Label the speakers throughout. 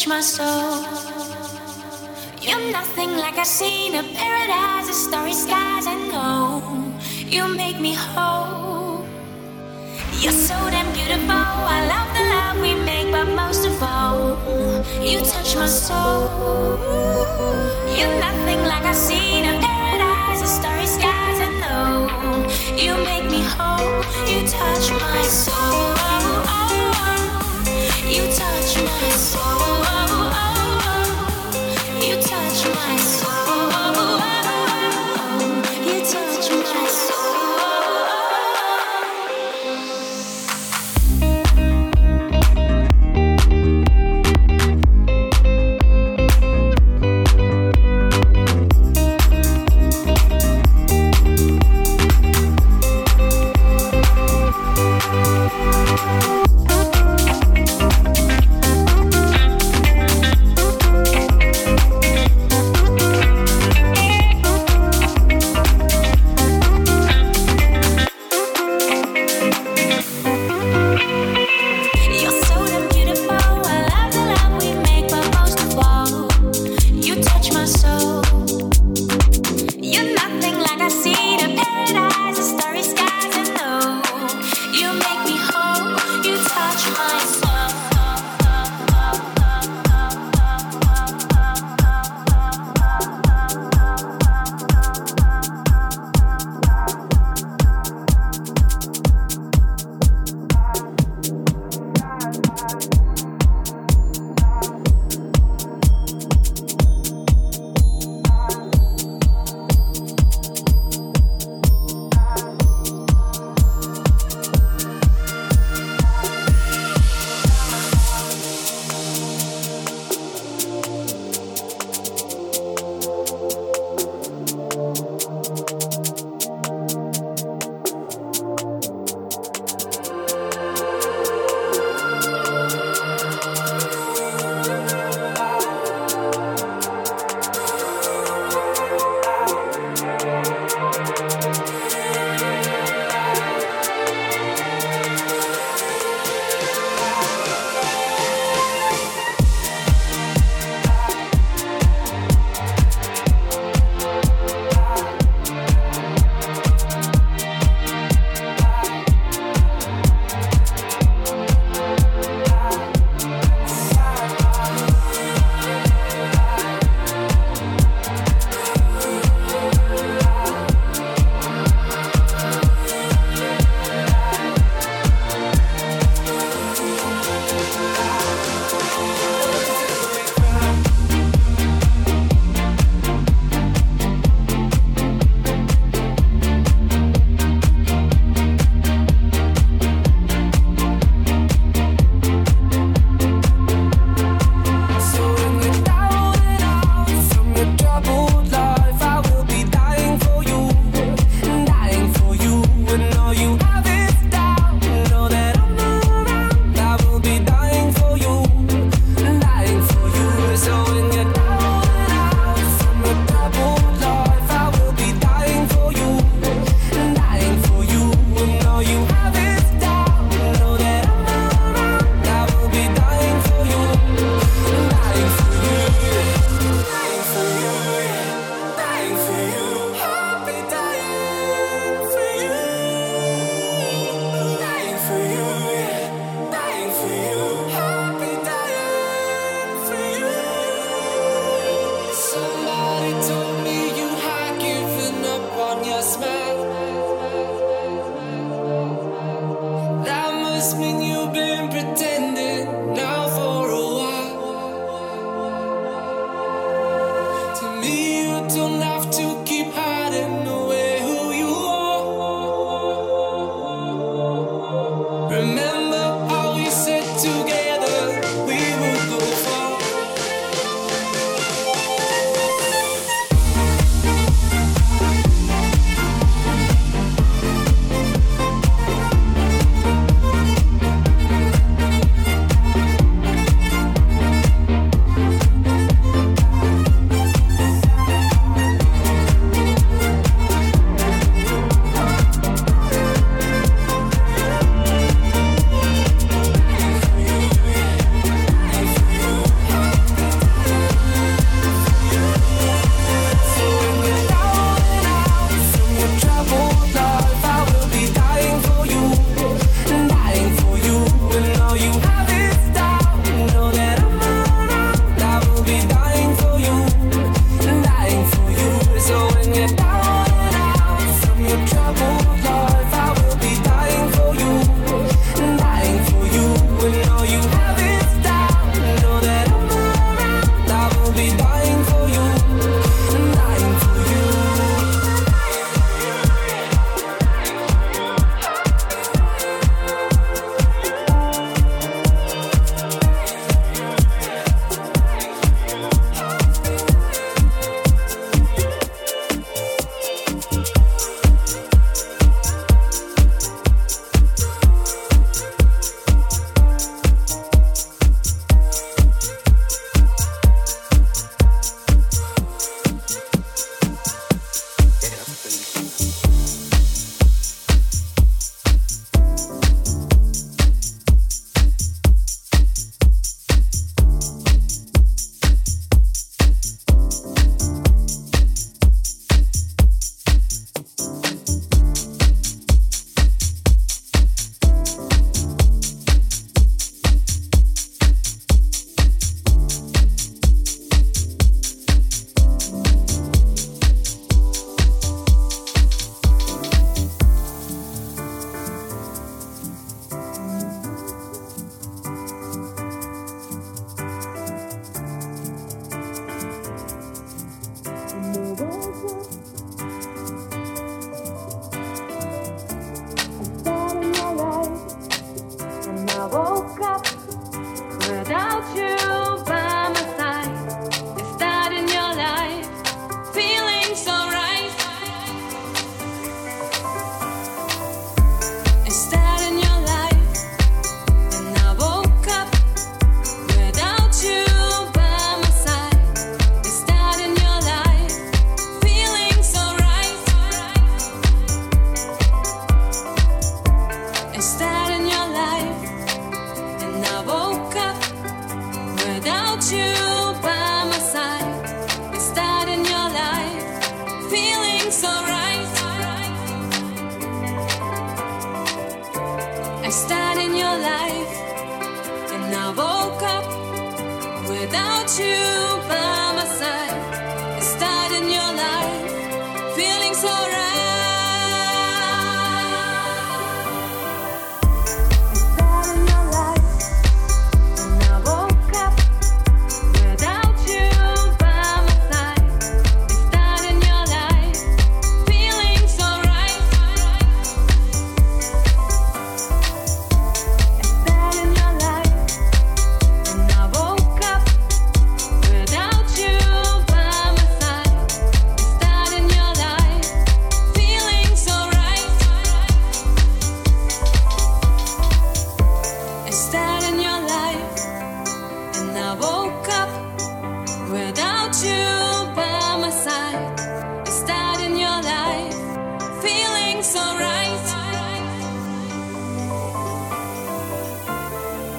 Speaker 1: touch my soul. You're nothing like I've seen a paradise of starry skies. I know you make me whole. You're so damn beautiful. I love the love we make, but most of all, you touch my soul. You're nothing like I've seen a paradise of starry skies. I know you make me whole. You touch my soul. You touch my soul. You touch my soul.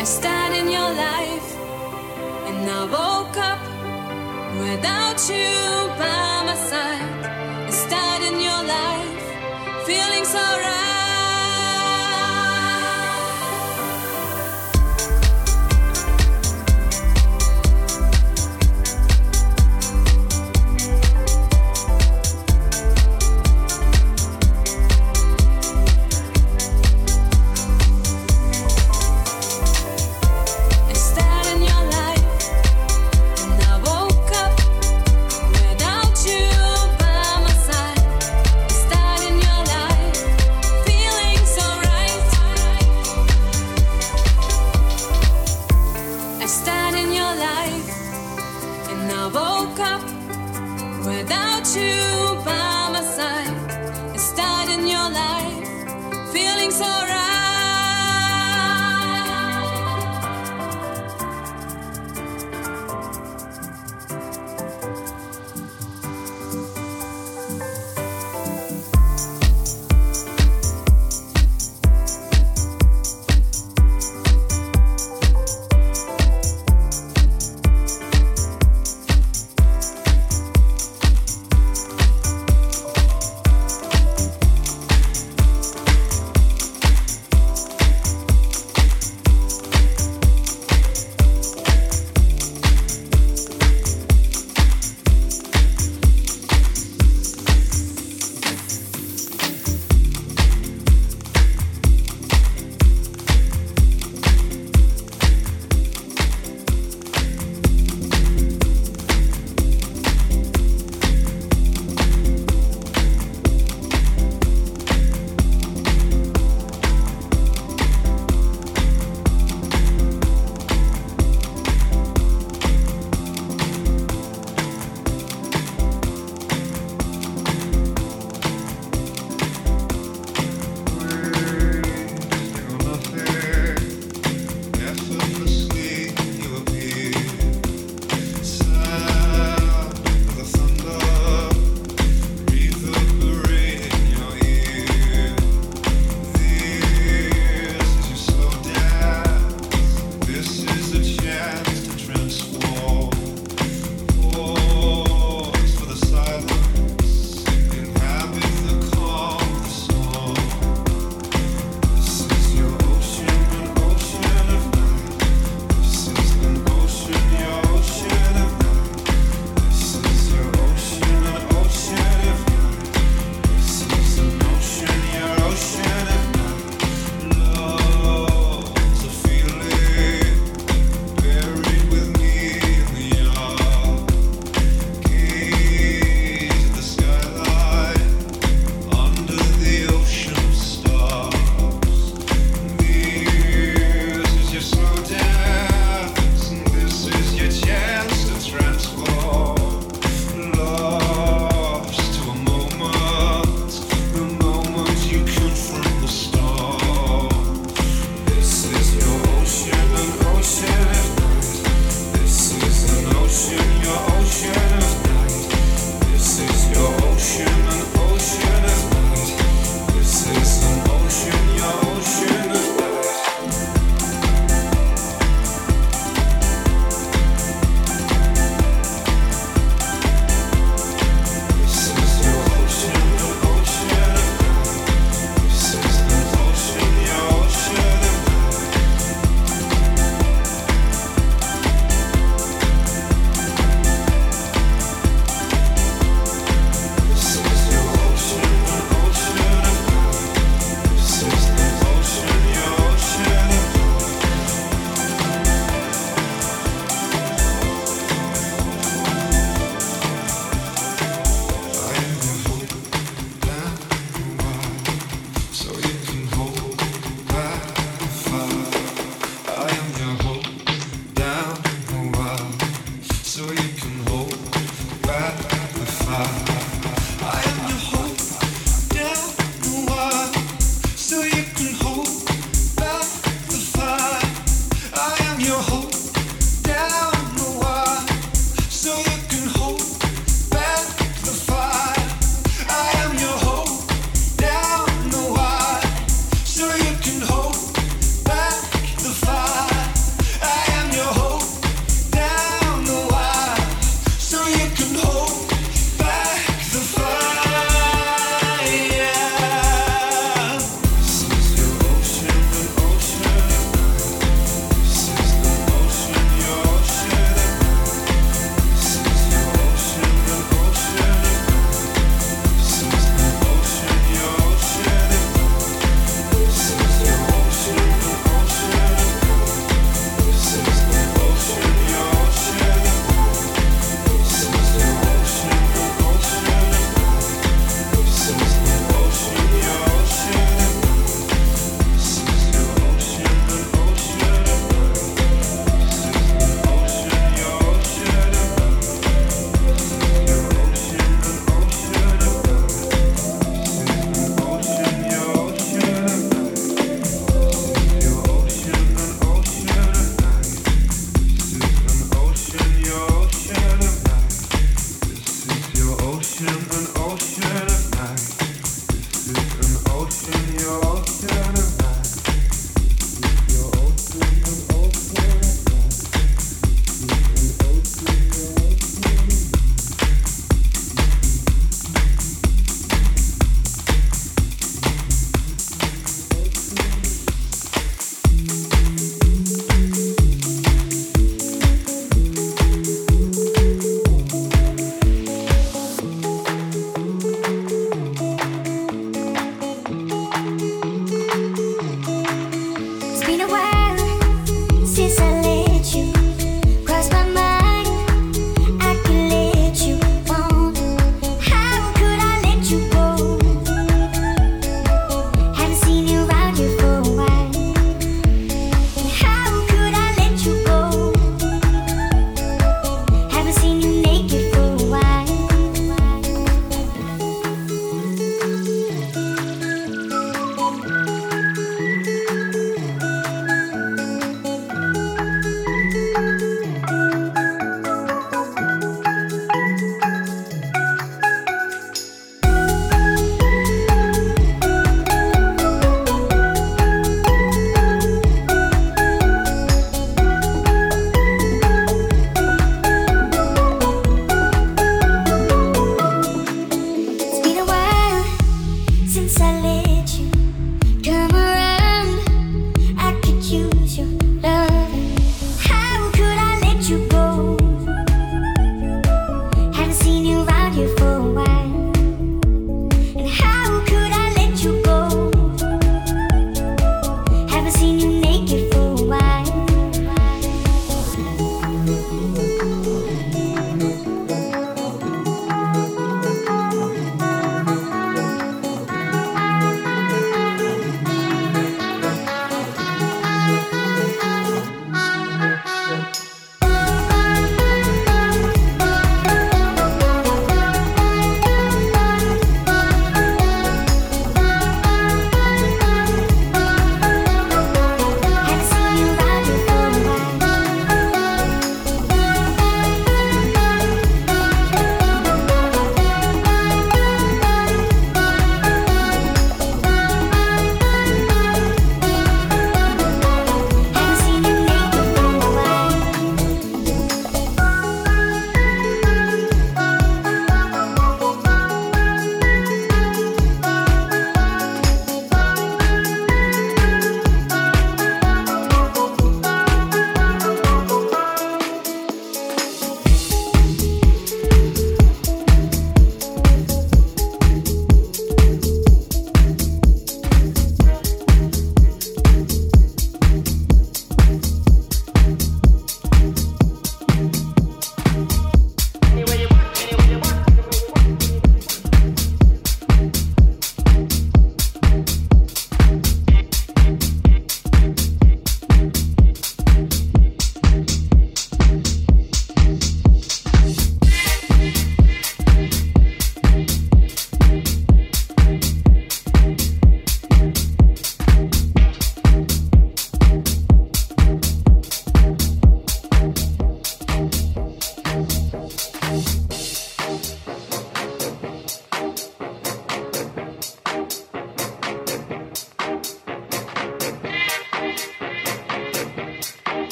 Speaker 2: I started in your life, and I woke up without you by my side. I started in your life, feeling so right.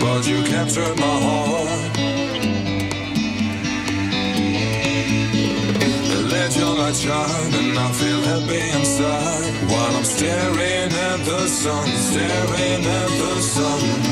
Speaker 3: but you captured my heart. Let your light shine, and I feel happy inside while I'm staring at the sun, staring at the sun.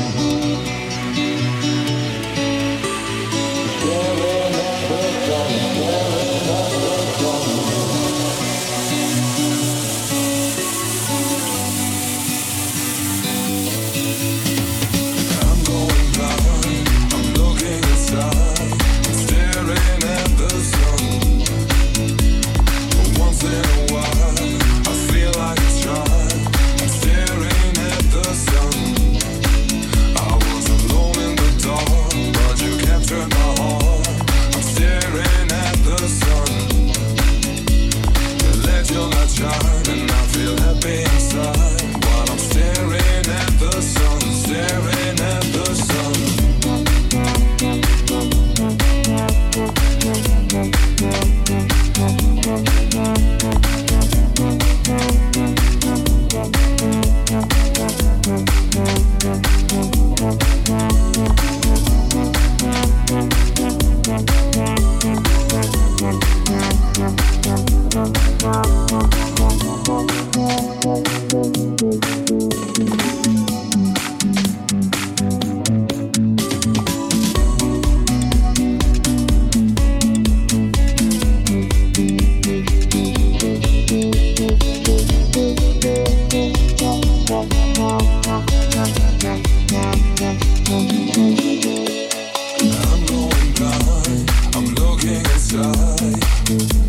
Speaker 3: side.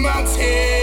Speaker 3: The
Speaker 4: mountain.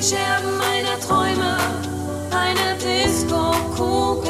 Speaker 2: Den Scherben meiner Träume eine Disco-Kugel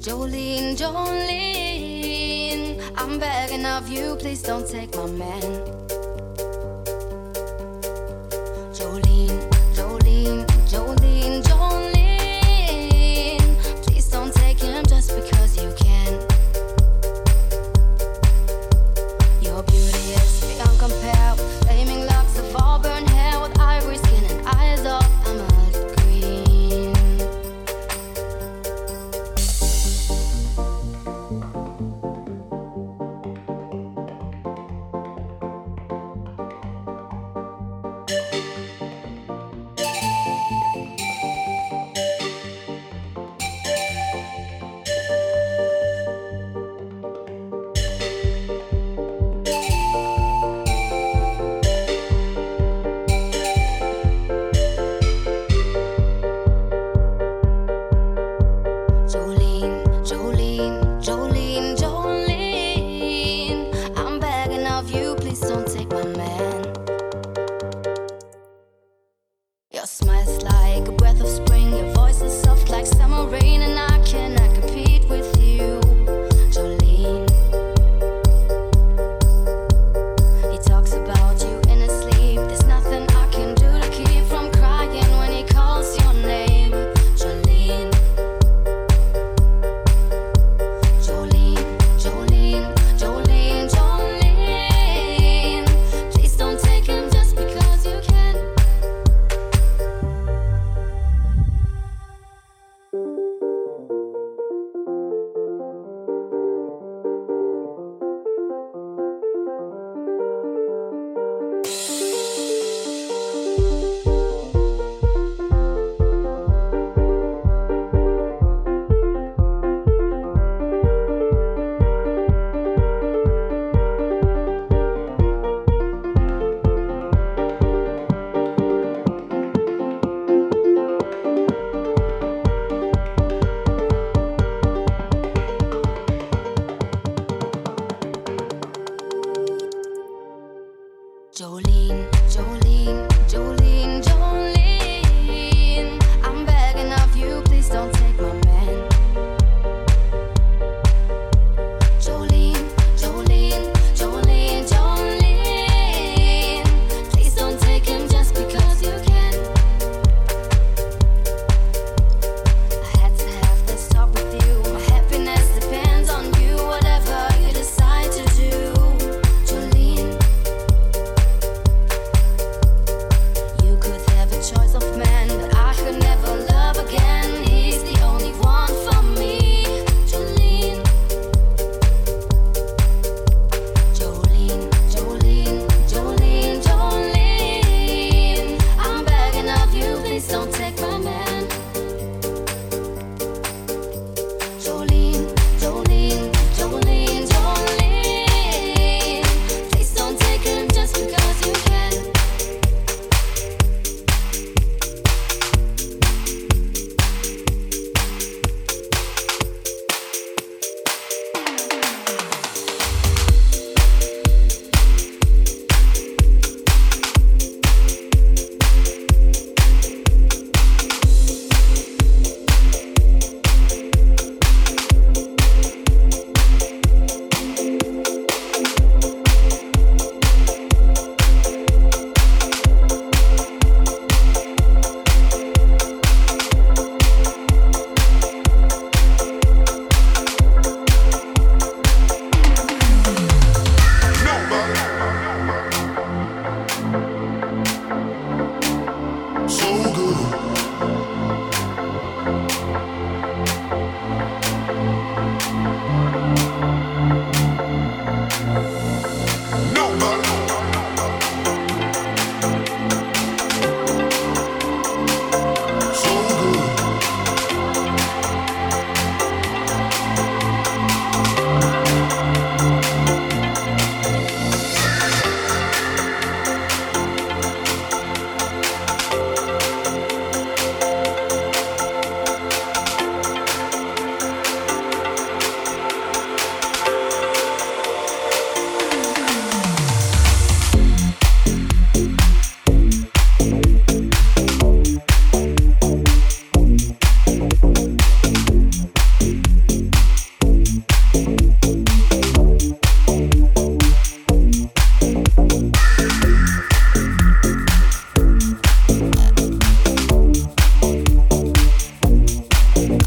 Speaker 5: Jolene, Jolene, I'm begging of you, please don't take my man.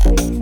Speaker 5: Bye.